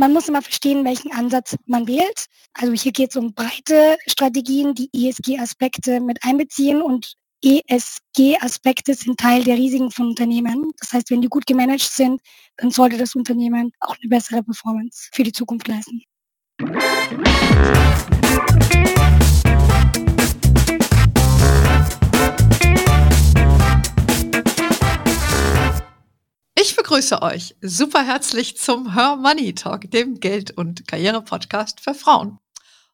man muss immer verstehen, welchen Ansatz man wählt. Also hier geht es um breite Strategien, die ESG-Aspekte mit einbeziehen und ESG-Aspekte sind Teil der Risiken von Unternehmen. Das heißt, wenn die gut gemanagt sind, dann sollte das Unternehmen auch eine bessere Performance für die Zukunft leisten. Ich begrüße euch super herzlich zum Her Money Talk, dem Geld- und Karriere-Podcast für Frauen.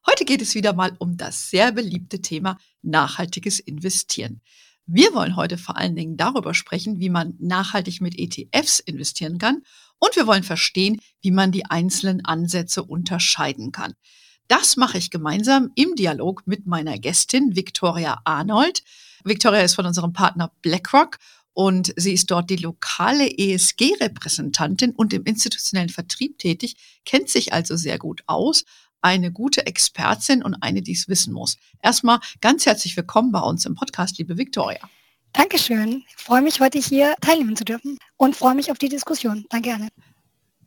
Heute geht es wieder mal um das sehr beliebte Thema nachhaltiges Investieren. Wir wollen heute vor allen Dingen darüber sprechen, wie man nachhaltig mit ETFs investieren kann und wir wollen verstehen, wie man die einzelnen Ansätze unterscheiden kann. Das mache ich gemeinsam im Dialog mit meiner Gästin Victoria Arnold. Victoria ist von unserem Partner BlackRock und sie ist dort die lokale ESG-Repräsentantin und im institutionellen Vertrieb tätig, kennt sich also sehr gut aus, eine gute Expertin und eine, die es wissen muss. Erstmal ganz herzlich willkommen bei uns im Podcast, liebe Viktoria. Dankeschön. Ich freue mich, heute hier teilnehmen zu dürfen und freue mich auf die Diskussion. Danke, Anne.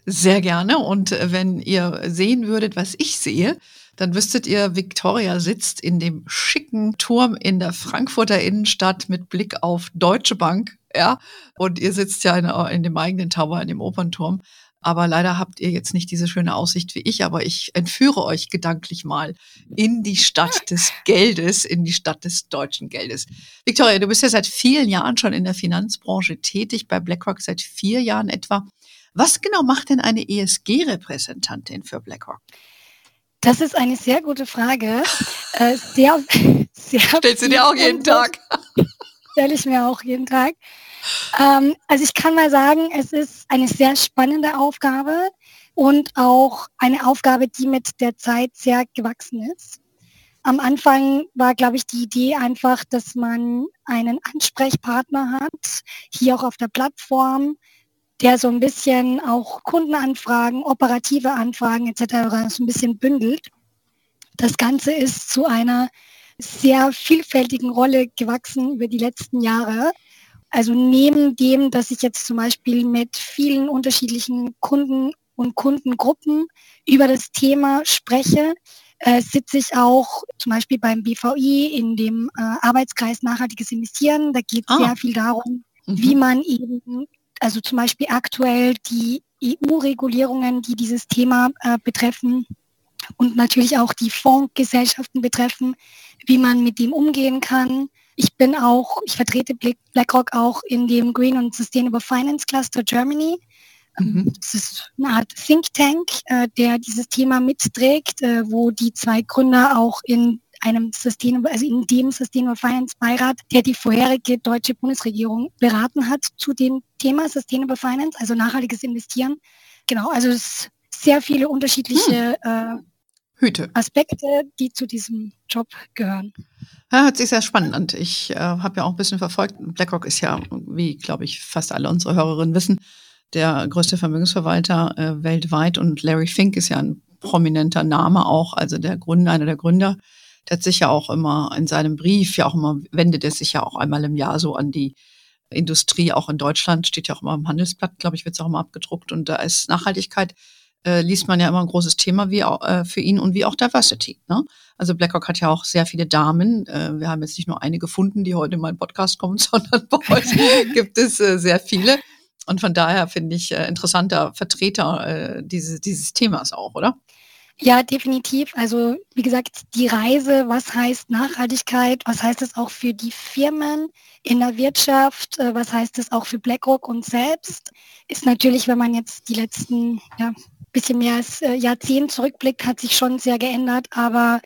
Sehr gerne. Und wenn ihr sehen würdet, was ich sehe, dann wüsstet ihr, Victoria sitzt in dem schicken Turm in der Frankfurter Innenstadt mit Blick auf Deutsche Bank. Ja, und ihr sitzt ja in, in dem eigenen Tower, in dem Opernturm. Aber leider habt ihr jetzt nicht diese schöne Aussicht wie ich, aber ich entführe euch gedanklich mal in die Stadt des Geldes, in die Stadt des deutschen Geldes. Victoria, du bist ja seit vielen Jahren schon in der Finanzbranche tätig, bei BlackRock seit vier Jahren etwa. Was genau macht denn eine ESG-Repräsentantin für BlackRock? Das ist eine sehr gute Frage. Äh, sehr, sehr Stellst du dir auch jeden Tag? Stelle ich mir auch jeden Tag. Ähm, also ich kann mal sagen, es ist eine sehr spannende Aufgabe und auch eine Aufgabe, die mit der Zeit sehr gewachsen ist. Am Anfang war, glaube ich, die Idee einfach, dass man einen Ansprechpartner hat, hier auch auf der Plattform, der so ein bisschen auch Kundenanfragen, operative Anfragen etc. so ein bisschen bündelt. Das Ganze ist zu einer sehr vielfältigen Rolle gewachsen über die letzten Jahre. Also neben dem, dass ich jetzt zum Beispiel mit vielen unterschiedlichen Kunden und Kundengruppen über das Thema spreche, äh, sitze ich auch zum Beispiel beim BVI in dem äh, Arbeitskreis Nachhaltiges Investieren. Da geht es ah. sehr viel darum, mhm. wie man eben also zum Beispiel aktuell die EU-Regulierungen, die dieses Thema äh, betreffen und natürlich auch die Fondsgesellschaften betreffen, wie man mit dem umgehen kann. Ich bin auch, ich vertrete BlackRock auch in dem Green und Sustainable Finance Cluster Germany. Mhm. Das ist eine Art Think Tank, äh, der dieses Thema mitträgt, äh, wo die zwei Gründer auch in einem Sustainable, also in dem Sustainable Finance Beirat, der die vorherige deutsche Bundesregierung beraten hat zu dem Thema Sustainable Finance, also nachhaltiges Investieren. Genau, also es sehr viele unterschiedliche hm. äh, Hüte. Aspekte, die zu diesem Job gehören. Ja, hört sich sehr spannend an. Ich äh, habe ja auch ein bisschen verfolgt. BlackRock ist ja, wie glaube ich fast alle unsere Hörerinnen wissen, der größte Vermögensverwalter äh, weltweit und Larry Fink ist ja ein prominenter Name auch, also der Gründer, einer der Gründer der hat sich ja auch immer in seinem Brief, ja auch immer, wendet er sich ja auch einmal im Jahr so an die Industrie, auch in Deutschland, steht ja auch immer im Handelsblatt, glaube ich, wird es auch immer abgedruckt. Und da ist Nachhaltigkeit, äh, liest man ja immer ein großes Thema wie auch, äh, für ihn und wie auch Diversity. Ne? Also BlackRock hat ja auch sehr viele Damen. Äh, wir haben jetzt nicht nur eine gefunden, die heute in meinen Podcast kommt, sondern bei euch gibt es äh, sehr viele. Und von daher finde ich äh, interessanter Vertreter äh, dieses, dieses Themas auch, oder? Ja, definitiv. Also wie gesagt, die Reise, was heißt Nachhaltigkeit, was heißt es auch für die Firmen in der Wirtschaft, äh, was heißt es auch für BlackRock und selbst, ist natürlich, wenn man jetzt die letzten ja, bisschen mehr als äh, Jahrzehnt zurückblickt, hat sich schon sehr geändert. Aber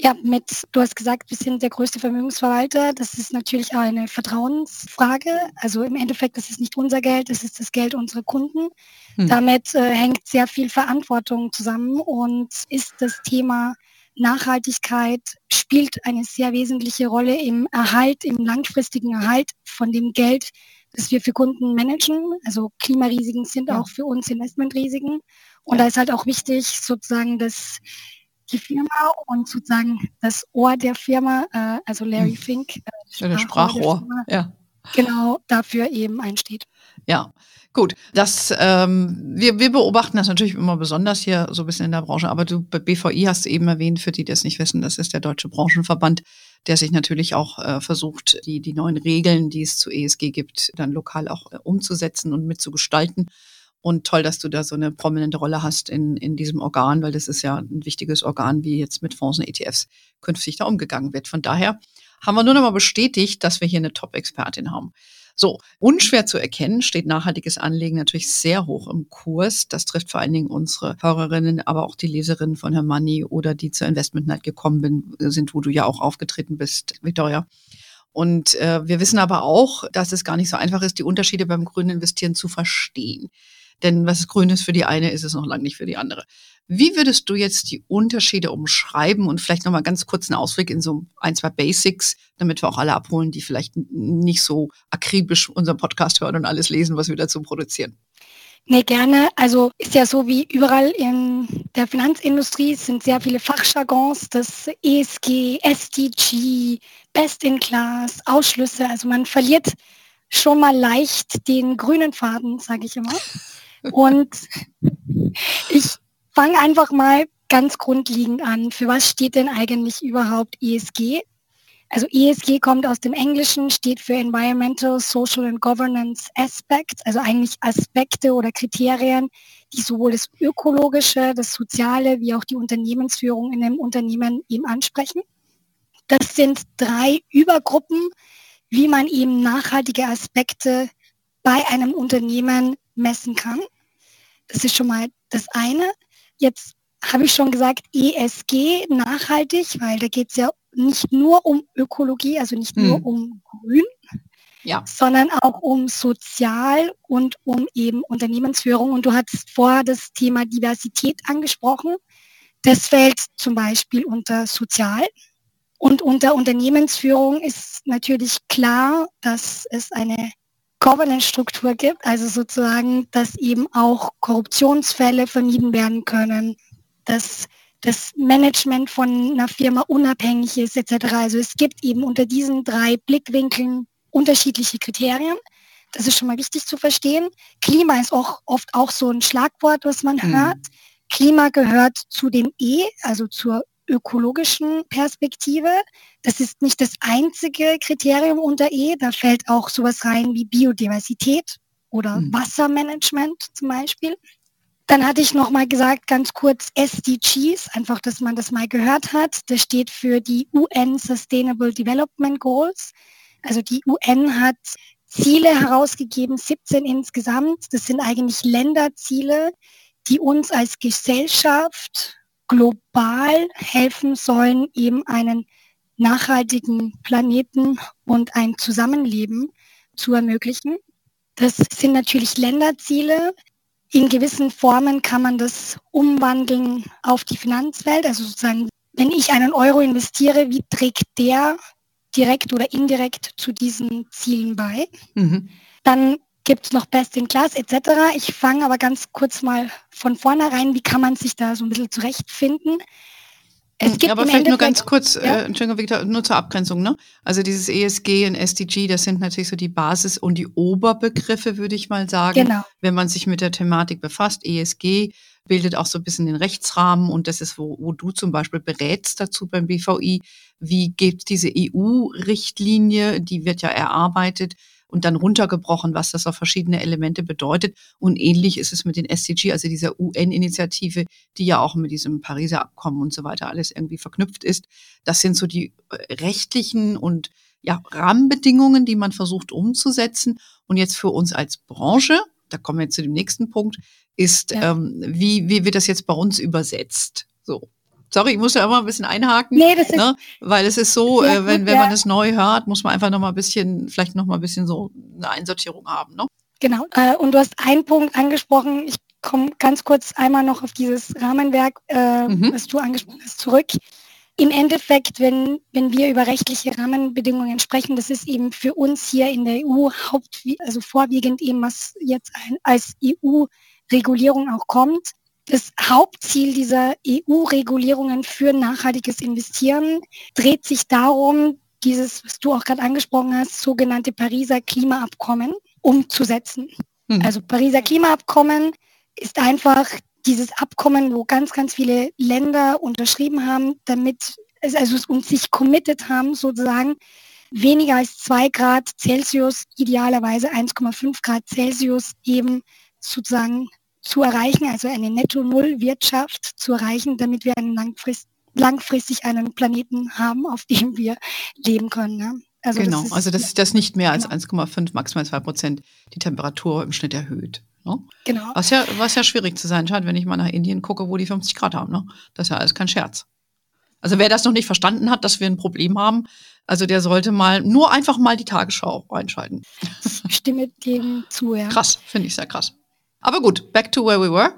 ja, mit, du hast gesagt, wir sind der größte Vermögensverwalter. Das ist natürlich auch eine Vertrauensfrage. Also im Endeffekt, das ist nicht unser Geld, das ist das Geld unserer Kunden. Hm. Damit äh, hängt sehr viel Verantwortung zusammen und ist das Thema Nachhaltigkeit spielt eine sehr wesentliche Rolle im Erhalt, im langfristigen Erhalt von dem Geld, das wir für Kunden managen. Also Klimarisiken sind ja. auch für uns Investmentrisiken. Und ja. da ist halt auch wichtig, sozusagen, dass die Firma und sozusagen das Ohr der Firma, äh, also Larry hm. Fink, äh, der Sprachrohr, Firma, ja. genau dafür eben einsteht. Ja, gut. Das, ähm, wir, wir beobachten das natürlich immer besonders hier so ein bisschen in der Branche. Aber du bei BVI hast eben erwähnt, für die, die das nicht wissen, das ist der Deutsche Branchenverband, der sich natürlich auch äh, versucht, die, die neuen Regeln, die es zu ESG gibt, dann lokal auch äh, umzusetzen und mitzugestalten. Und toll, dass du da so eine prominente Rolle hast in, in diesem Organ, weil das ist ja ein wichtiges Organ, wie jetzt mit Fonds und ETFs künftig da umgegangen wird. Von daher haben wir nur noch mal bestätigt, dass wir hier eine Top-Expertin haben. So, unschwer zu erkennen steht nachhaltiges Anlegen natürlich sehr hoch im Kurs. Das trifft vor allen Dingen unsere Hörerinnen, aber auch die Leserinnen von Herr Money oder die zur Investment Night gekommen sind, wo du ja auch aufgetreten bist, Victoria. Und äh, wir wissen aber auch, dass es gar nicht so einfach ist, die Unterschiede beim grünen Investieren zu verstehen. Denn was grün ist für die eine, ist es noch lange nicht für die andere. Wie würdest du jetzt die Unterschiede umschreiben und vielleicht nochmal ganz kurz einen Ausblick in so ein, zwei Basics, damit wir auch alle abholen, die vielleicht nicht so akribisch unseren Podcast hören und alles lesen, was wir dazu produzieren? Nee, gerne. Also ist ja so wie überall in der Finanzindustrie sind sehr viele Fachjargons, das ESG, SDG, Best in Class, Ausschlüsse. Also man verliert schon mal leicht den grünen Faden, sage ich immer. Und ich fange einfach mal ganz grundlegend an. Für was steht denn eigentlich überhaupt ESG? Also ESG kommt aus dem Englischen, steht für Environmental, Social and Governance Aspects, also eigentlich Aspekte oder Kriterien, die sowohl das Ökologische, das Soziale wie auch die Unternehmensführung in einem Unternehmen eben ansprechen. Das sind drei Übergruppen, wie man eben nachhaltige Aspekte bei einem Unternehmen messen kann. Das ist schon mal das eine. Jetzt habe ich schon gesagt, ESG, nachhaltig, weil da geht es ja nicht nur um Ökologie, also nicht hm. nur um Grün, ja. sondern auch um Sozial und um eben Unternehmensführung. Und du hast vorher das Thema Diversität angesprochen. Das fällt zum Beispiel unter Sozial. Und unter Unternehmensführung ist natürlich klar, dass es eine Governance-Struktur gibt, also sozusagen, dass eben auch Korruptionsfälle vermieden werden können, dass das Management von einer Firma unabhängig ist etc. Also es gibt eben unter diesen drei Blickwinkeln unterschiedliche Kriterien. Das ist schon mal wichtig zu verstehen. Klima ist auch oft auch so ein Schlagwort, was man mhm. hört. Klima gehört zu dem E, also zur ökologischen Perspektive. Das ist nicht das einzige Kriterium unter E. Da fällt auch sowas rein wie Biodiversität oder mhm. Wassermanagement zum Beispiel. Dann hatte ich noch mal gesagt, ganz kurz SDGs, einfach, dass man das mal gehört hat. Das steht für die UN Sustainable Development Goals. Also die UN hat Ziele herausgegeben, 17 insgesamt. Das sind eigentlich Länderziele, die uns als Gesellschaft global helfen sollen, eben einen nachhaltigen Planeten und ein Zusammenleben zu ermöglichen. Das sind natürlich Länderziele. In gewissen Formen kann man das umwandeln auf die Finanzwelt. Also sozusagen, wenn ich einen Euro investiere, wie trägt der direkt oder indirekt zu diesen Zielen bei? Mhm. Dann gibt es noch Best in Class etc. Ich fange aber ganz kurz mal von vornherein, wie kann man sich da so ein bisschen zurechtfinden. Es hm, gibt aber vielleicht nur ganz kurz, ja? äh, Entschuldigung, Victor, nur zur Abgrenzung, ne? Also dieses ESG und SDG, das sind natürlich so die Basis und die Oberbegriffe, würde ich mal sagen, genau. wenn man sich mit der Thematik befasst. ESG bildet auch so ein bisschen den Rechtsrahmen und das ist, wo, wo du zum Beispiel berätst dazu beim BVI. Wie geht diese EU-Richtlinie, die wird ja erarbeitet, und dann runtergebrochen, was das auf verschiedene Elemente bedeutet. Und ähnlich ist es mit den SDG, also dieser UN-Initiative, die ja auch mit diesem Pariser Abkommen und so weiter alles irgendwie verknüpft ist. Das sind so die äh, rechtlichen und ja, Rahmenbedingungen, die man versucht umzusetzen. Und jetzt für uns als Branche, da kommen wir jetzt zu dem nächsten Punkt, ist, ja. ähm, wie, wie wird das jetzt bei uns übersetzt? So. Sorry, ich muss ja immer ein bisschen einhaken. Nee, das ist, ne? Weil es ist so, äh, wenn, wenn man es neu hört, muss man einfach noch mal ein bisschen, vielleicht noch mal ein bisschen so eine Einsortierung haben. Ne? Genau. Äh, und du hast einen Punkt angesprochen. Ich komme ganz kurz einmal noch auf dieses Rahmenwerk, äh, mhm. was du angesprochen hast, zurück. Im Endeffekt, wenn, wenn wir über rechtliche Rahmenbedingungen sprechen, das ist eben für uns hier in der EU haupt, also vorwiegend eben, was jetzt als EU-Regulierung auch kommt. Das Hauptziel dieser EU-Regulierungen für nachhaltiges Investieren dreht sich darum, dieses, was du auch gerade angesprochen hast, sogenannte Pariser Klimaabkommen umzusetzen. Mhm. Also Pariser Klimaabkommen ist einfach dieses Abkommen, wo ganz, ganz viele Länder unterschrieben haben, damit es also und sich committed haben, sozusagen weniger als zwei Grad Celsius, idealerweise 1,5 Grad Celsius eben sozusagen zu erreichen, also eine Netto-Null-Wirtschaft zu erreichen, damit wir einen langfrist langfristig einen Planeten haben, auf dem wir leben können. Ne? Also genau, das ist, also dass das nicht mehr als genau. 1,5, maximal 2 Prozent die Temperatur im Schnitt erhöht. Ne? Genau. Was ja, was ja schwierig zu sein scheint, wenn ich mal nach Indien gucke, wo die 50 Grad haben. Ne? Das ist ja alles kein Scherz. Also wer das noch nicht verstanden hat, dass wir ein Problem haben, also der sollte mal nur einfach mal die Tagesschau einschalten. Ich stimme dem zu, ja. Krass, finde ich sehr krass. Aber gut, back to where we were.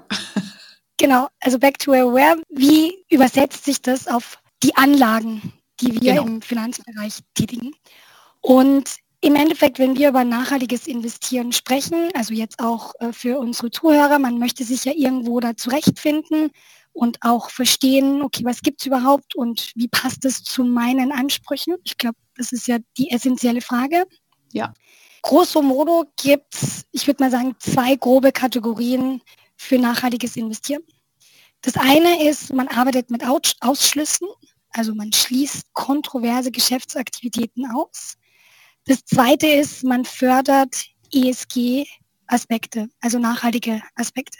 Genau, also back to where we were. Wie übersetzt sich das auf die Anlagen, die wir genau. im Finanzbereich tätigen? Und im Endeffekt, wenn wir über nachhaltiges Investieren sprechen, also jetzt auch äh, für unsere Zuhörer, man möchte sich ja irgendwo da zurechtfinden und auch verstehen, okay, was gibt es überhaupt und wie passt es zu meinen Ansprüchen? Ich glaube, das ist ja die essentielle Frage. Ja. Grosso modo gibt es, ich würde mal sagen, zwei grobe Kategorien für nachhaltiges Investieren. Das eine ist, man arbeitet mit Ausschlüssen, also man schließt kontroverse Geschäftsaktivitäten aus. Das zweite ist, man fördert ESG-Aspekte, also nachhaltige Aspekte.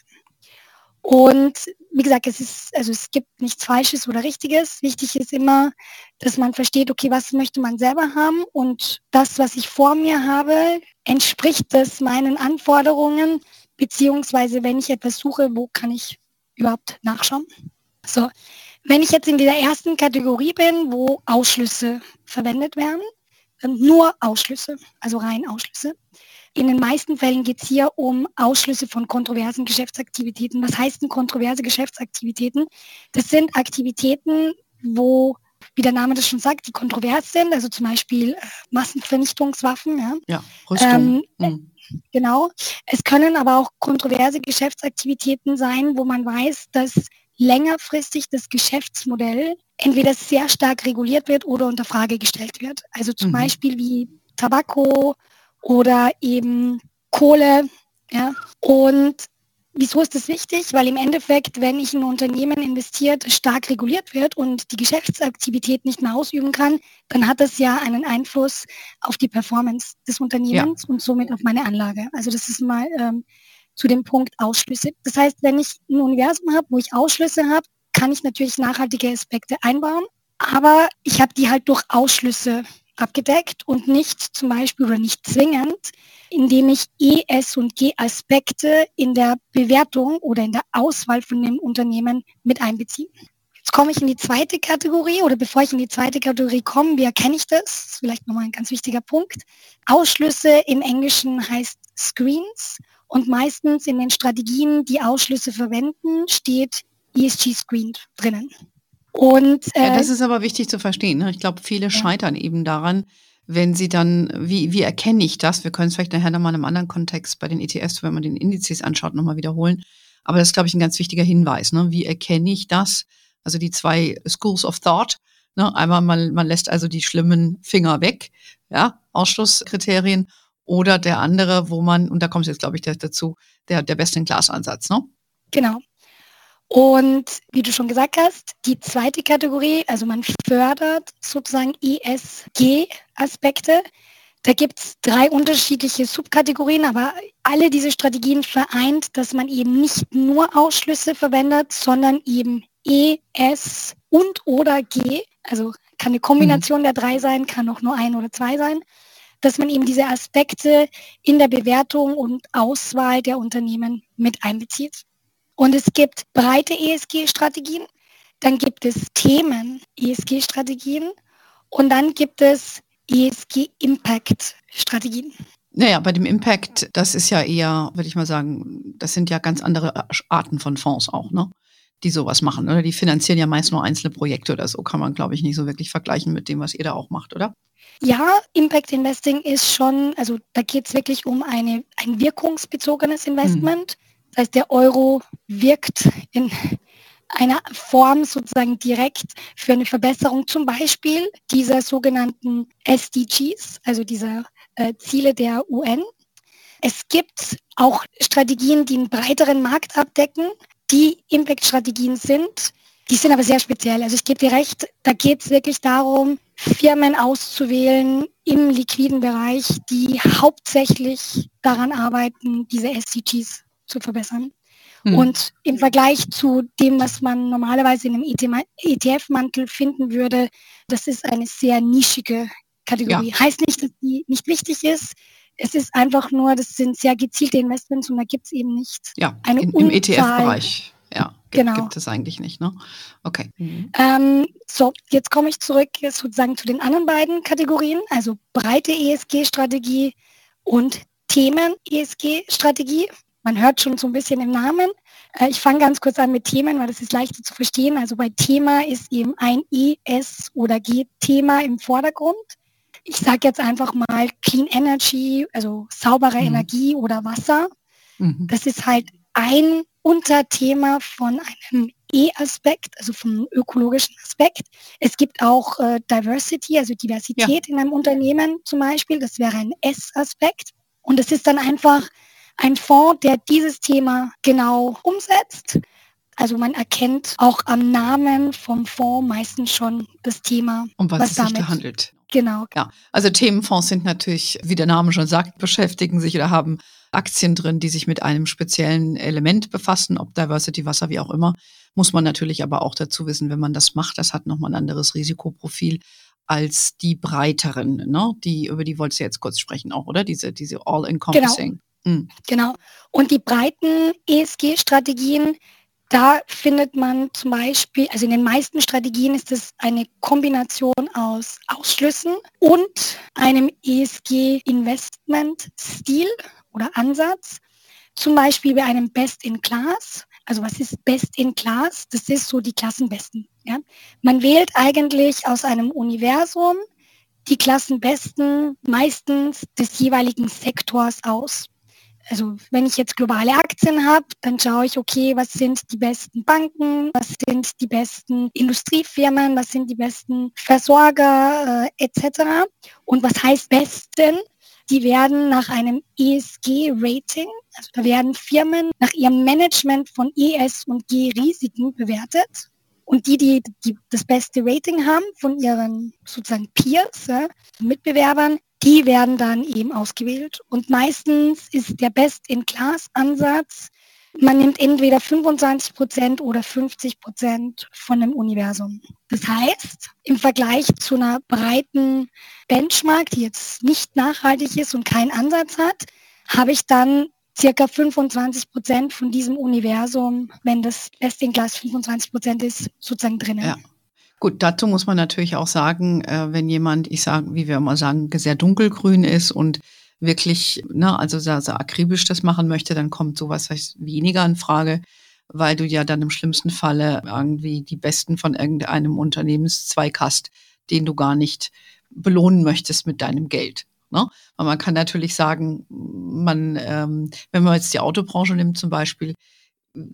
Und wie gesagt, es ist, also es gibt nichts Falsches oder Richtiges. Wichtig ist immer, dass man versteht, okay, was möchte man selber haben und das, was ich vor mir habe, entspricht das meinen Anforderungen, beziehungsweise wenn ich etwas suche, wo kann ich überhaupt nachschauen? So, wenn ich jetzt in dieser ersten Kategorie bin, wo Ausschlüsse verwendet werden, nur Ausschlüsse, also rein Ausschlüsse, in den meisten Fällen geht es hier um Ausschlüsse von kontroversen Geschäftsaktivitäten. Was heißt denn kontroverse Geschäftsaktivitäten? Das sind Aktivitäten, wo, wie der Name das schon sagt, die kontrovers sind, also zum Beispiel äh, Massenvernichtungswaffen. Ja, ja Rüstung. Ähm, mhm. Genau. Es können aber auch kontroverse Geschäftsaktivitäten sein, wo man weiß, dass längerfristig das Geschäftsmodell entweder sehr stark reguliert wird oder unter Frage gestellt wird. Also zum mhm. Beispiel wie Tabako, oder eben Kohle. Ja? Und wieso ist das wichtig? Weil im Endeffekt, wenn ich in ein Unternehmen investiert, stark reguliert wird und die Geschäftsaktivität nicht mehr ausüben kann, dann hat das ja einen Einfluss auf die Performance des Unternehmens ja. und somit auf meine Anlage. Also das ist mal ähm, zu dem Punkt Ausschlüsse. Das heißt, wenn ich ein Universum habe, wo ich Ausschlüsse habe, kann ich natürlich nachhaltige Aspekte einbauen, aber ich habe die halt durch Ausschlüsse abgedeckt und nicht zum Beispiel oder nicht zwingend, indem ich E, S und G Aspekte in der Bewertung oder in der Auswahl von dem Unternehmen mit einbeziehe. Jetzt komme ich in die zweite Kategorie oder bevor ich in die zweite Kategorie komme, wie erkenne ich das? das ist vielleicht nochmal ein ganz wichtiger Punkt. Ausschlüsse im Englischen heißt Screens und meistens in den Strategien, die Ausschlüsse verwenden, steht ESG Screen drinnen. Und, äh, ja, das ist aber wichtig zu verstehen. Ne? Ich glaube, viele ja. scheitern eben daran, wenn sie dann, wie, wie erkenne ich das? Wir können es vielleicht nachher nochmal in einem anderen Kontext bei den ETS, wenn man den Indizes anschaut, nochmal wiederholen. Aber das ist, glaube ich, ein ganz wichtiger Hinweis. Ne? Wie erkenne ich das? Also die zwei Schools of Thought. Ne? Einmal, man, man lässt also die schlimmen Finger weg, ja, Ausschlusskriterien. Oder der andere, wo man, und da kommt jetzt, glaube ich, dazu, der, der Best-in-Class-Ansatz, ne? Genau. Und wie du schon gesagt hast, die zweite Kategorie, also man fördert sozusagen ESG-Aspekte. Da gibt es drei unterschiedliche Subkategorien, aber alle diese Strategien vereint, dass man eben nicht nur Ausschlüsse verwendet, sondern eben E, S und oder G. Also kann eine Kombination mhm. der drei sein, kann auch nur ein oder zwei sein, dass man eben diese Aspekte in der Bewertung und Auswahl der Unternehmen mit einbezieht. Und es gibt breite ESG-Strategien, dann gibt es Themen-ESG-Strategien und dann gibt es ESG-Impact-Strategien. Naja, bei dem Impact, das ist ja eher, würde ich mal sagen, das sind ja ganz andere Arten von Fonds auch, ne? Die sowas machen, oder? Die finanzieren ja meist nur einzelne Projekte oder so, kann man, glaube ich, nicht so wirklich vergleichen mit dem, was ihr da auch macht, oder? Ja, Impact Investing ist schon, also da geht es wirklich um eine, ein wirkungsbezogenes Investment. Mhm. Das heißt, der Euro wirkt in einer Form sozusagen direkt für eine Verbesserung zum Beispiel dieser sogenannten SDGs, also dieser äh, Ziele der UN. Es gibt auch Strategien, die einen breiteren Markt abdecken, die Impact-Strategien sind. Die sind aber sehr speziell. Also ich gebe dir recht, da geht es wirklich darum, Firmen auszuwählen im liquiden Bereich, die hauptsächlich daran arbeiten, diese SDGs zu verbessern. Hm. Und im Vergleich zu dem, was man normalerweise in einem ETF-Mantel finden würde, das ist eine sehr nischige Kategorie. Ja. Heißt nicht, dass die nicht wichtig ist. Es ist einfach nur, das sind sehr gezielte Investments und da gibt es eben nicht ja, eine in, im ETF-Bereich. Ja, genau. gibt es eigentlich nicht. Ne? Okay. Mhm. Ähm, so, jetzt komme ich zurück sozusagen zu den anderen beiden Kategorien, also breite ESG-Strategie und Themen-ESG-Strategie. Man hört schon so ein bisschen im Namen. Äh, ich fange ganz kurz an mit Themen, weil das ist leichter zu verstehen. Also bei Thema ist eben ein ES oder G-Thema im Vordergrund. Ich sage jetzt einfach mal Clean Energy, also saubere mhm. Energie oder Wasser. Mhm. Das ist halt ein Unterthema von einem E-Aspekt, also vom ökologischen Aspekt. Es gibt auch äh, Diversity, also Diversität ja. in einem Unternehmen zum Beispiel. Das wäre ein S-Aspekt. Und es ist dann einfach ein Fonds, der dieses Thema genau umsetzt. Also man erkennt auch am Namen vom Fonds meistens schon das Thema, um was, was es sich da handelt. Genau. Ja, also Themenfonds sind natürlich, wie der Name schon sagt, beschäftigen sich oder haben Aktien drin, die sich mit einem speziellen Element befassen, ob Diversity, Wasser, wie auch immer. Muss man natürlich aber auch dazu wissen, wenn man das macht, das hat nochmal ein anderes Risikoprofil als die breiteren, ne? Die, über die wolltest du jetzt kurz sprechen auch, oder? Diese, diese All-Encompassing. Genau. Mhm. Genau. Und die breiten ESG-Strategien, da findet man zum Beispiel, also in den meisten Strategien ist es eine Kombination aus Ausschlüssen und einem ESG-Investment-Stil oder Ansatz. Zum Beispiel bei einem Best in Class. Also was ist Best in Class? Das ist so die Klassenbesten. Ja? Man wählt eigentlich aus einem Universum die Klassenbesten meistens des jeweiligen Sektors aus also wenn ich jetzt globale Aktien habe, dann schaue ich, okay, was sind die besten Banken, was sind die besten Industriefirmen, was sind die besten Versorger äh, etc. Und was heißt besten? Die werden nach einem ESG-Rating, also da werden Firmen nach ihrem Management von ES und G-Risiken bewertet. Und die, die, die das beste Rating haben von ihren sozusagen Peers, äh, Mitbewerbern, die werden dann eben ausgewählt. Und meistens ist der Best-in-Class-Ansatz, man nimmt entweder 25 Prozent oder 50 Prozent von dem Universum. Das heißt, im Vergleich zu einer breiten Benchmark, die jetzt nicht nachhaltig ist und keinen Ansatz hat, habe ich dann circa 25 Prozent von diesem Universum, wenn das Best-in-Class 25 Prozent ist, sozusagen drinnen. Ja. Gut, dazu muss man natürlich auch sagen, äh, wenn jemand, ich sage, wie wir immer sagen, sehr dunkelgrün ist und wirklich, ne, also sehr, sehr akribisch das machen möchte, dann kommt sowas weniger in Frage, weil du ja dann im schlimmsten Falle irgendwie die Besten von irgendeinem Unternehmenszweig hast, den du gar nicht belohnen möchtest mit deinem Geld. Ne? Aber man kann natürlich sagen, man, ähm, wenn man jetzt die Autobranche nimmt zum Beispiel,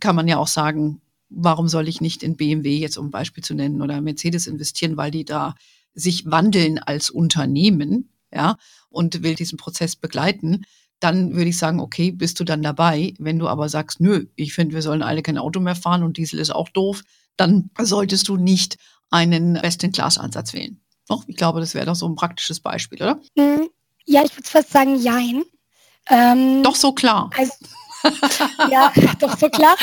kann man ja auch sagen, warum soll ich nicht in BMW jetzt um ein Beispiel zu nennen oder Mercedes investieren, weil die da sich wandeln als Unternehmen, ja, und will diesen Prozess begleiten, dann würde ich sagen, okay, bist du dann dabei. Wenn du aber sagst, nö, ich finde, wir sollen alle kein Auto mehr fahren und Diesel ist auch doof, dann solltest du nicht einen Best-in-Class-Ansatz wählen. Doch, ich glaube, das wäre doch so ein praktisches Beispiel, oder? Hm, ja, ich würde fast sagen, jein. Ähm, doch so klar. Also, ja, doch so klar.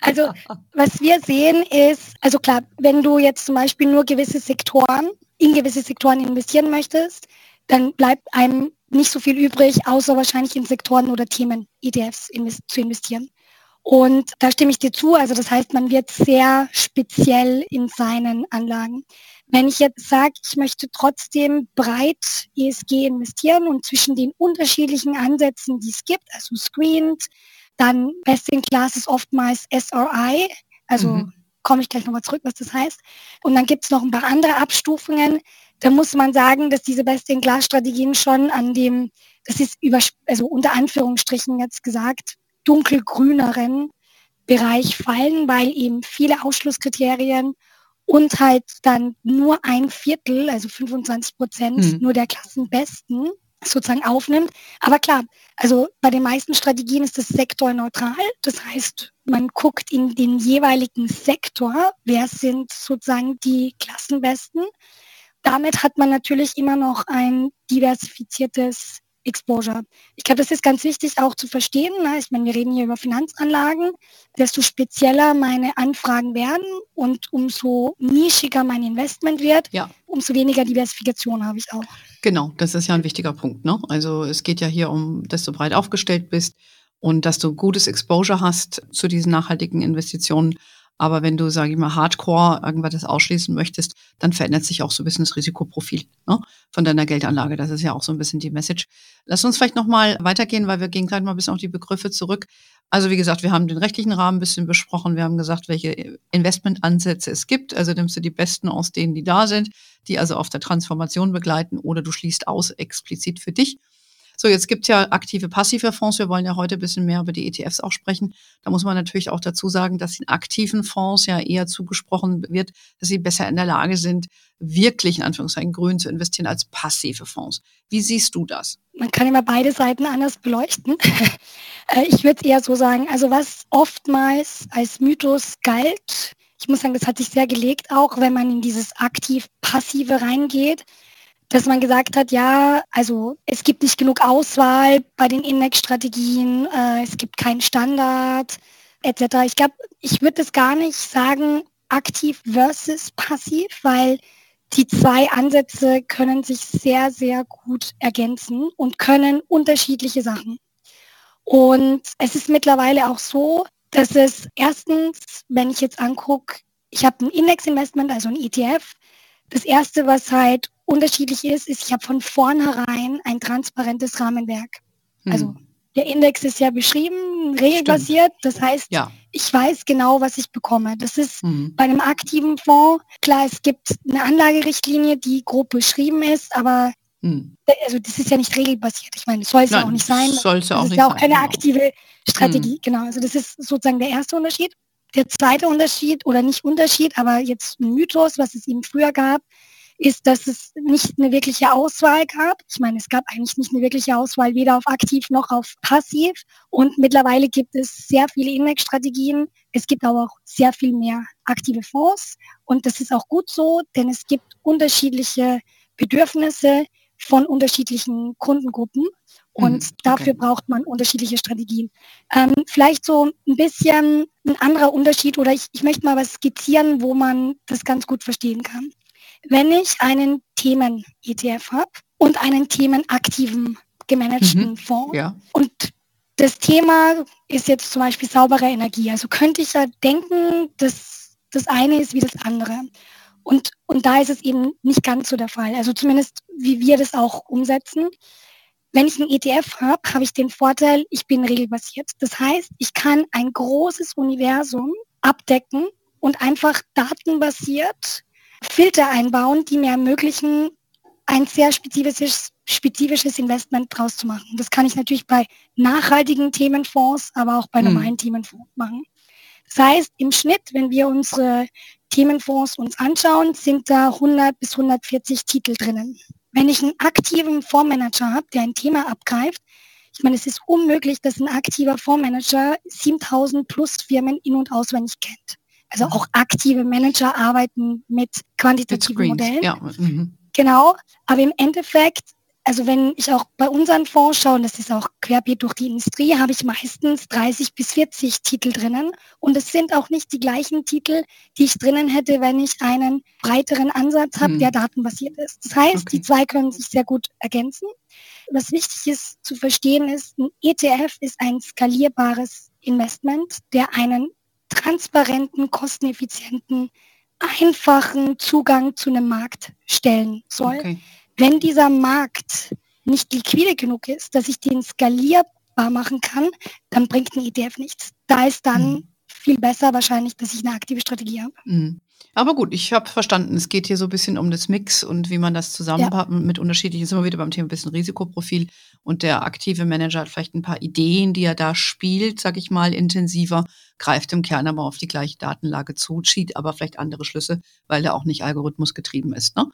Also was wir sehen ist, also klar, wenn du jetzt zum Beispiel nur gewisse Sektoren, in gewisse Sektoren investieren möchtest, dann bleibt einem nicht so viel übrig, außer wahrscheinlich in Sektoren oder Themen ETFs invest zu investieren. Und da stimme ich dir zu. Also das heißt, man wird sehr speziell in seinen Anlagen. Wenn ich jetzt sage, ich möchte trotzdem breit ESG investieren und zwischen den unterschiedlichen Ansätzen, die es gibt, also Screened, dann Best in Class ist oftmals SRI, also mhm. komme ich gleich nochmal zurück, was das heißt. Und dann gibt es noch ein paar andere Abstufungen. Da muss man sagen, dass diese Best in Class Strategien schon an dem, das ist über, also unter Anführungsstrichen jetzt gesagt, dunkelgrüneren Bereich fallen, weil eben viele Ausschlusskriterien und halt dann nur ein Viertel, also 25 Prozent, mhm. nur der Klassenbesten sozusagen aufnimmt. Aber klar, also bei den meisten Strategien ist das sektorneutral. Das heißt, man guckt in den jeweiligen Sektor, wer sind sozusagen die Klassenbesten. Damit hat man natürlich immer noch ein diversifiziertes Exposure. Ich glaube, das ist ganz wichtig auch zu verstehen. Ne? Ich meine, wir reden hier über Finanzanlagen. Desto spezieller meine Anfragen werden und umso nischiger mein Investment wird, ja. umso weniger Diversifikation habe ich auch. Genau, das ist ja ein wichtiger Punkt. Ne? Also es geht ja hier um, dass du breit aufgestellt bist und dass du gutes Exposure hast zu diesen nachhaltigen Investitionen. Aber wenn du, sage ich mal, Hardcore irgendwas ausschließen möchtest, dann verändert sich auch so ein bisschen das Risikoprofil ne, von deiner Geldanlage. Das ist ja auch so ein bisschen die Message. Lass uns vielleicht nochmal weitergehen, weil wir gehen gleich mal ein bisschen auf die Begriffe zurück. Also wie gesagt, wir haben den rechtlichen Rahmen ein bisschen besprochen. Wir haben gesagt, welche Investmentansätze es gibt. Also nimmst du die besten aus denen, die da sind, die also auf der Transformation begleiten oder du schließt aus explizit für dich. So, jetzt gibt es ja aktive, passive Fonds. Wir wollen ja heute ein bisschen mehr über die ETFs auch sprechen. Da muss man natürlich auch dazu sagen, dass den aktiven Fonds ja eher zugesprochen wird, dass sie besser in der Lage sind, wirklich in Anführungszeichen grün zu investieren als passive Fonds. Wie siehst du das? Man kann immer beide Seiten anders beleuchten. Äh, ich würde eher so sagen, also was oftmals als Mythos galt, ich muss sagen, das hat sich sehr gelegt, auch wenn man in dieses aktiv-passive reingeht, dass man gesagt hat, ja, also es gibt nicht genug Auswahl bei den Index-Strategien, äh, es gibt keinen Standard etc. Ich glaube, ich würde es gar nicht sagen, aktiv versus passiv, weil die zwei Ansätze können sich sehr, sehr gut ergänzen und können unterschiedliche Sachen. Und es ist mittlerweile auch so, dass es erstens, wenn ich jetzt angucke, ich habe ein Index-Investment, also ein ETF. Das erste, was halt unterschiedlich ist, ist, ich habe von vornherein ein transparentes Rahmenwerk. Hm. Also der Index ist ja beschrieben, regelbasiert. Das heißt, ja. ich weiß genau, was ich bekomme. Das ist mhm. bei einem aktiven Fonds, klar, es gibt eine Anlagerichtlinie, die grob beschrieben ist, aber mhm. also das ist ja nicht regelbasiert. Ich meine, soll es ja auch nicht sein. Soll es ja auch das nicht ist ja auch sein, keine genau. aktive Strategie. Mhm. Genau, also das ist sozusagen der erste Unterschied. Der zweite Unterschied, oder nicht Unterschied, aber jetzt ein Mythos, was es eben früher gab, ist, dass es nicht eine wirkliche Auswahl gab. Ich meine, es gab eigentlich nicht eine wirkliche Auswahl, weder auf aktiv noch auf passiv. Und mittlerweile gibt es sehr viele Indexstrategien. Es gibt aber auch sehr viel mehr aktive Fonds. Und das ist auch gut so, denn es gibt unterschiedliche Bedürfnisse von unterschiedlichen Kundengruppen. Und mhm, okay. dafür braucht man unterschiedliche Strategien. Ähm, vielleicht so ein bisschen ein anderer Unterschied oder ich, ich möchte mal was skizzieren, wo man das ganz gut verstehen kann. Wenn ich einen Themen-ETF habe und einen themenaktiven gemanagten mhm, Fonds ja. und das Thema ist jetzt zum Beispiel saubere Energie. Also könnte ich ja denken, dass das eine ist wie das andere. Und, und da ist es eben nicht ganz so der Fall. Also zumindest wie wir das auch umsetzen. Wenn ich einen ETF habe, habe ich den Vorteil, ich bin regelbasiert. Das heißt, ich kann ein großes Universum abdecken und einfach datenbasiert Filter einbauen, die mir ermöglichen, ein sehr spezifisches, spezifisches Investment draus zu machen. Das kann ich natürlich bei nachhaltigen Themenfonds, aber auch bei hm. normalen Themenfonds machen. Das heißt, im Schnitt, wenn wir unsere Themenfonds uns anschauen, sind da 100 bis 140 Titel drinnen. Wenn ich einen aktiven Fondsmanager habe, der ein Thema abgreift, ich meine, es ist unmöglich, dass ein aktiver Fondsmanager 7000 plus Firmen in- und auswendig kennt. Also auch aktive Manager arbeiten mit quantitativen Modellen. Ja. Mhm. Genau. Aber im Endeffekt, also wenn ich auch bei unseren Fonds schaue, und das ist auch querbeet durch die Industrie, habe ich meistens 30 bis 40 Titel drinnen. Und es sind auch nicht die gleichen Titel, die ich drinnen hätte, wenn ich einen breiteren Ansatz habe, mhm. der datenbasiert ist. Das heißt, okay. die zwei können sich sehr gut ergänzen. Was wichtig ist zu verstehen ist, ein ETF ist ein skalierbares Investment, der einen transparenten, kosteneffizienten, einfachen Zugang zu einem Markt stellen soll. Okay. Wenn dieser Markt nicht liquide genug ist, dass ich den skalierbar machen kann, dann bringt ein ETF nichts. Da ist dann mhm. viel besser wahrscheinlich, dass ich eine aktive Strategie habe. Mhm. Aber gut, ich habe verstanden, es geht hier so ein bisschen um das Mix und wie man das zusammenpackt ja. mit unterschiedlichen, sind wir wieder beim Thema ein bisschen Risikoprofil und der aktive Manager hat vielleicht ein paar Ideen, die er da spielt, sag ich mal, intensiver, greift im Kern aber auf die gleiche Datenlage zu, zieht aber vielleicht andere Schlüsse, weil er auch nicht algorithmusgetrieben ist. Ne?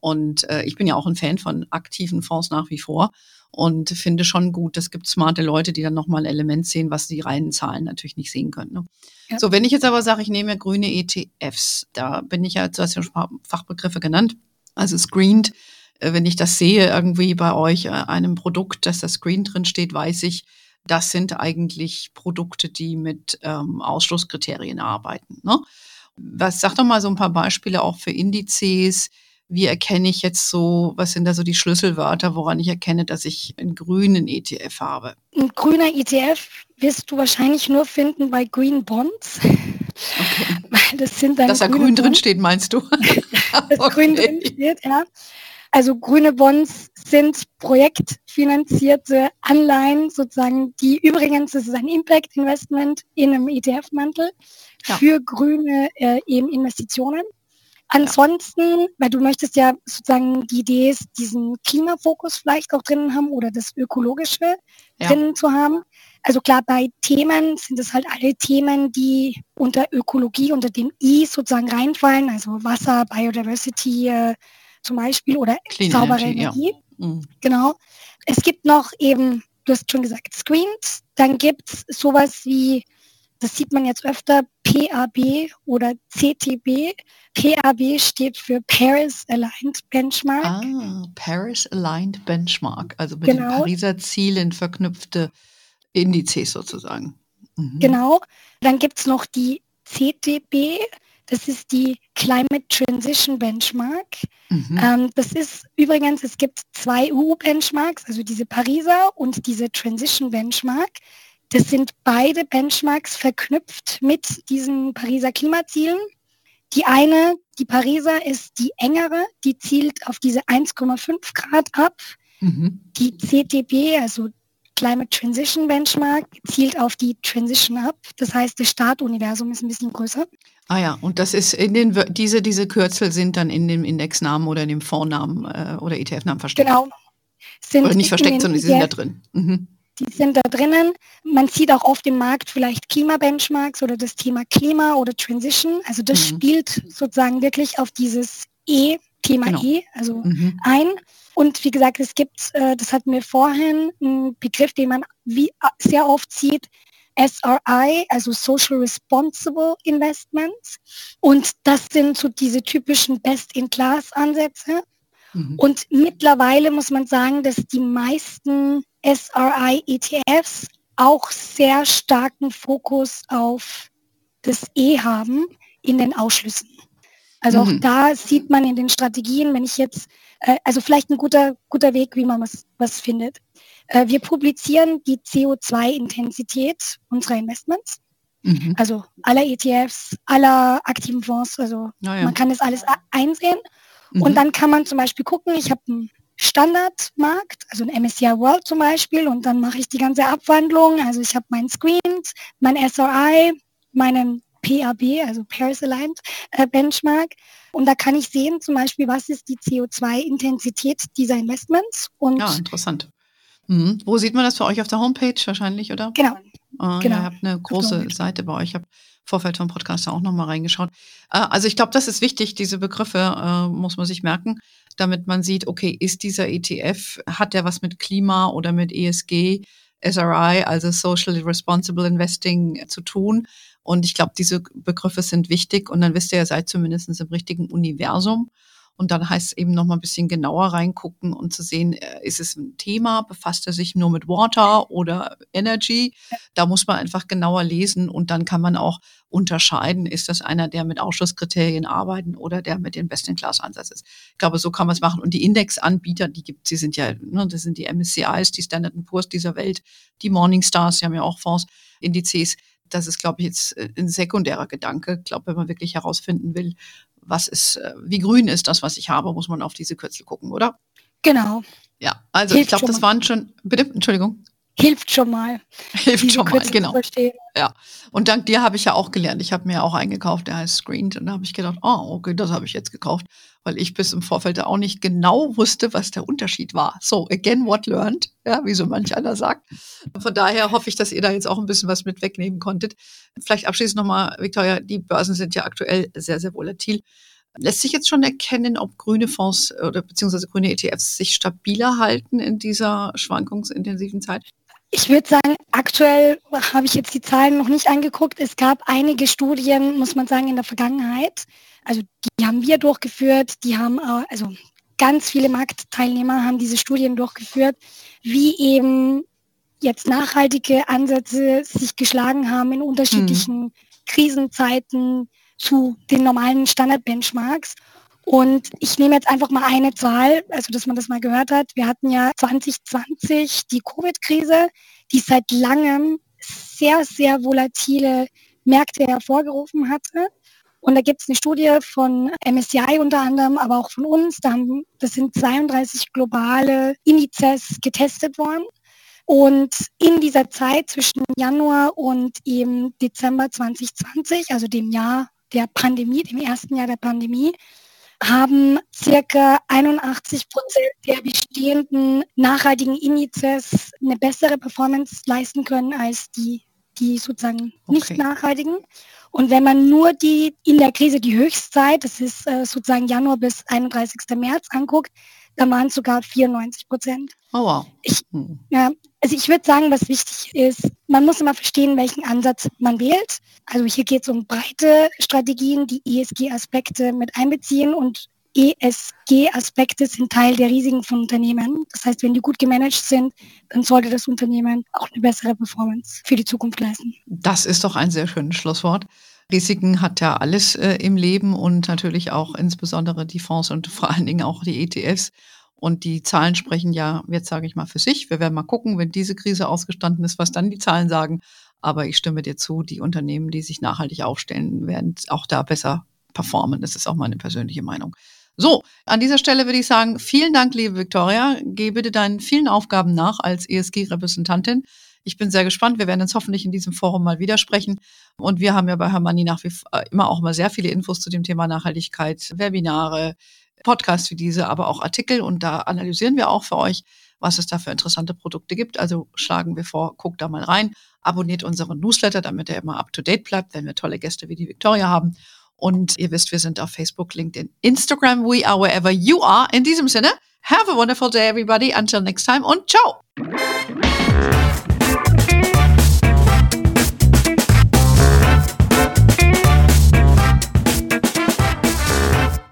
Und äh, ich bin ja auch ein Fan von aktiven Fonds nach wie vor und finde schon gut, es gibt smarte Leute, die dann nochmal ein Element sehen, was die reinen Zahlen natürlich nicht sehen können. Ne? Ja. So, wenn ich jetzt aber sage, ich nehme grüne ETFs, da bin ich ja, du hast ja schon Fachbegriffe genannt, also screened, äh, wenn ich das sehe irgendwie bei euch, äh, einem Produkt, dass das Screen drin steht, weiß ich, das sind eigentlich Produkte, die mit ähm, Ausschlusskriterien arbeiten. Ne? Was sag doch mal so ein paar Beispiele auch für Indizes, wie erkenne ich jetzt so, was sind da so die Schlüsselwörter, woran ich erkenne, dass ich einen grünen ETF habe? Ein grüner ETF wirst du wahrscheinlich nur finden bei Green Bonds. Okay. das sind dann Dass da grün drin steht, meinst du? das okay. grün drin steht, ja. Also grüne Bonds sind projektfinanzierte Anleihen, sozusagen, die übrigens, das ist ein Impact Investment in einem ETF-Mantel ja. für grüne äh, eben Investitionen. Ansonsten, weil du möchtest ja sozusagen die Idee ist, diesen Klimafokus vielleicht auch drinnen haben oder das Ökologische ja. drinnen zu haben. Also klar, bei Themen sind es halt alle Themen, die unter Ökologie, unter dem I sozusagen reinfallen, also Wasser, Biodiversity äh, zum Beispiel oder Clean saubere Energy, Energie. Ja. Mhm. Genau. Es gibt noch eben, du hast schon gesagt, Screens. Dann gibt es sowas wie das sieht man jetzt öfter, PAB oder CTB. PAB steht für Paris Aligned Benchmark. Ah, Paris Aligned Benchmark, also mit genau. den Pariser Zielen verknüpfte Indizes sozusagen. Mhm. Genau. Dann gibt es noch die CTB, das ist die Climate Transition Benchmark. Mhm. Ähm, das ist übrigens, es gibt zwei EU-Benchmarks, also diese Pariser und diese Transition Benchmark. Das sind beide Benchmarks verknüpft mit diesen Pariser Klimazielen. Die eine, die Pariser, ist die engere, die zielt auf diese 1,5 Grad ab. Mhm. Die CTB, also Climate Transition Benchmark, zielt auf die Transition ab. Das heißt, das Startuniversum ist ein bisschen größer. Ah ja, und das ist in den diese diese Kürzel sind dann in dem Indexnamen oder in dem Fondsnamen äh, oder ETF-Namen versteckt. Genau. Sind oder nicht versteckt, sondern sie sind da drin. Mhm die sind da drinnen. Man sieht auch oft im Markt vielleicht Klimabenchmarks oder das Thema Klima oder Transition. Also das mhm. spielt sozusagen wirklich auf dieses E, Thema genau. E, also mhm. ein. Und wie gesagt, es gibt, äh, das hatten wir vorhin, einen Begriff, den man wie, äh, sehr oft sieht, SRI, also Social Responsible Investments. Und das sind so diese typischen Best-in-Class-Ansätze. Mhm. Und mittlerweile muss man sagen, dass die meisten SRI-ETFs auch sehr starken Fokus auf das E haben in den Ausschlüssen. Also mhm. auch da sieht man in den Strategien, wenn ich jetzt, äh, also vielleicht ein guter, guter Weg, wie man was, was findet. Äh, wir publizieren die CO2-Intensität unserer Investments. Mhm. Also aller ETFs, aller aktiven Fonds, also ja, man kann das alles einsehen. Mhm. Und dann kann man zum Beispiel gucken, ich habe einen Standardmarkt, also ein MSCI World zum Beispiel, und dann mache ich die ganze Abwandlung. Also ich habe meinen Screen, mein SRI, meinen PAB, also Paris Aligned äh, Benchmark. Und da kann ich sehen zum Beispiel, was ist die CO2-Intensität dieser Investments. Und ja, interessant. Mhm. Wo sieht man das für euch auf der Homepage wahrscheinlich, oder? Genau. Oh, genau. Ihr habt eine große Seite bei euch. Ich habe Vorfeld vom Podcast auch nochmal reingeschaut. Äh, also ich glaube, das ist wichtig, diese Begriffe äh, muss man sich merken, damit man sieht, okay, ist dieser ETF, hat der was mit Klima oder mit ESG, SRI, also Social Responsible Investing zu tun? Und ich glaube, diese Begriffe sind wichtig und dann wisst ihr, ihr seid zumindest im richtigen Universum. Und dann heißt es eben noch mal ein bisschen genauer reingucken und zu sehen, äh, ist es ein Thema, befasst er sich nur mit Water oder Energy? Da muss man einfach genauer lesen und dann kann man auch unterscheiden, ist das einer, der mit Ausschusskriterien arbeiten oder der mit dem Best-in-Class-Ansatz ist. Ich glaube, so kann man es machen. Und die Indexanbieter, die gibt sie sind ja, ne, das sind die MSCIs, die Standard Poor's dieser Welt, die Morningstars, die haben ja auch Fonds, Indizes. Das ist, glaube ich, jetzt äh, ein sekundärer Gedanke. Ich glaube, wenn man wirklich herausfinden will, was ist, äh, wie grün ist das, was ich habe, muss man auf diese Kürzel gucken, oder? Genau. Ja, also Hilft ich glaube, das waren schon, bitte, Entschuldigung. Hilft schon mal. Hilft schon mal, genau. Ja. Und dank dir habe ich ja auch gelernt. Ich habe mir auch eingekauft, der heißt Screened. Und da habe ich gedacht, oh, okay, das habe ich jetzt gekauft, weil ich bis im Vorfeld auch nicht genau wusste, was der Unterschied war. So, again, what learned, ja, wie so manch einer sagt. Von daher hoffe ich, dass ihr da jetzt auch ein bisschen was mit wegnehmen konntet. Vielleicht abschließend nochmal, Victoria, die Börsen sind ja aktuell sehr, sehr volatil. Lässt sich jetzt schon erkennen, ob grüne Fonds oder beziehungsweise grüne ETFs sich stabiler halten in dieser schwankungsintensiven Zeit? Ich würde sagen, aktuell habe ich jetzt die Zahlen noch nicht angeguckt. Es gab einige Studien, muss man sagen, in der Vergangenheit. Also die haben wir durchgeführt, die haben also ganz viele Marktteilnehmer haben diese Studien durchgeführt, wie eben jetzt nachhaltige Ansätze sich geschlagen haben in unterschiedlichen mhm. Krisenzeiten zu den normalen Standard-Benchmarks. Und ich nehme jetzt einfach mal eine Zahl, also dass man das mal gehört hat. Wir hatten ja 2020 die Covid-Krise, die seit langem sehr, sehr volatile Märkte hervorgerufen hatte. Und da gibt es eine Studie von MSCI unter anderem, aber auch von uns. Da haben, das sind 32 globale Indizes getestet worden. Und in dieser Zeit zwischen Januar und eben Dezember 2020, also dem Jahr der Pandemie, dem ersten Jahr der Pandemie, haben circa 81 Prozent der bestehenden nachhaltigen Indizes eine bessere Performance leisten können als die, die sozusagen nicht okay. nachhaltigen. Und wenn man nur die in der Krise die Höchstzeit, das ist äh, sozusagen Januar bis 31. März anguckt, dann waren es sogar 94 Prozent. Oh wow. Ich, hm. ja, also ich würde sagen, was wichtig ist, man muss immer verstehen, welchen Ansatz man wählt. Also hier geht es um breite Strategien, die ESG-Aspekte mit einbeziehen und ESG-Aspekte sind Teil der Risiken von Unternehmen. Das heißt, wenn die gut gemanagt sind, dann sollte das Unternehmen auch eine bessere Performance für die Zukunft leisten. Das ist doch ein sehr schönes Schlusswort. Risiken hat ja alles äh, im Leben und natürlich auch insbesondere die Fonds und vor allen Dingen auch die ETFs. Und die Zahlen sprechen ja, jetzt sage ich mal, für sich. Wir werden mal gucken, wenn diese Krise ausgestanden ist, was dann die Zahlen sagen. Aber ich stimme dir zu, die Unternehmen, die sich nachhaltig aufstellen, werden auch da besser performen. Das ist auch meine persönliche Meinung. So, an dieser Stelle würde ich sagen, vielen Dank, liebe Victoria. Geh bitte deinen vielen Aufgaben nach als ESG-Repräsentantin. Ich bin sehr gespannt. Wir werden uns hoffentlich in diesem Forum mal widersprechen. Und wir haben ja bei Hermanni nach wie vor immer auch mal sehr viele Infos zu dem Thema Nachhaltigkeit, Webinare, Podcasts wie diese, aber auch Artikel. Und da analysieren wir auch für euch, was es da für interessante Produkte gibt. Also schlagen wir vor, guckt da mal rein, abonniert unseren Newsletter, damit er immer up to date bleibt, wenn wir tolle Gäste wie die Victoria haben. Und ihr wisst, wir sind auf Facebook, LinkedIn, Instagram. We are wherever you are. In diesem Sinne, have a wonderful day, everybody. Until next time und ciao. Thank you.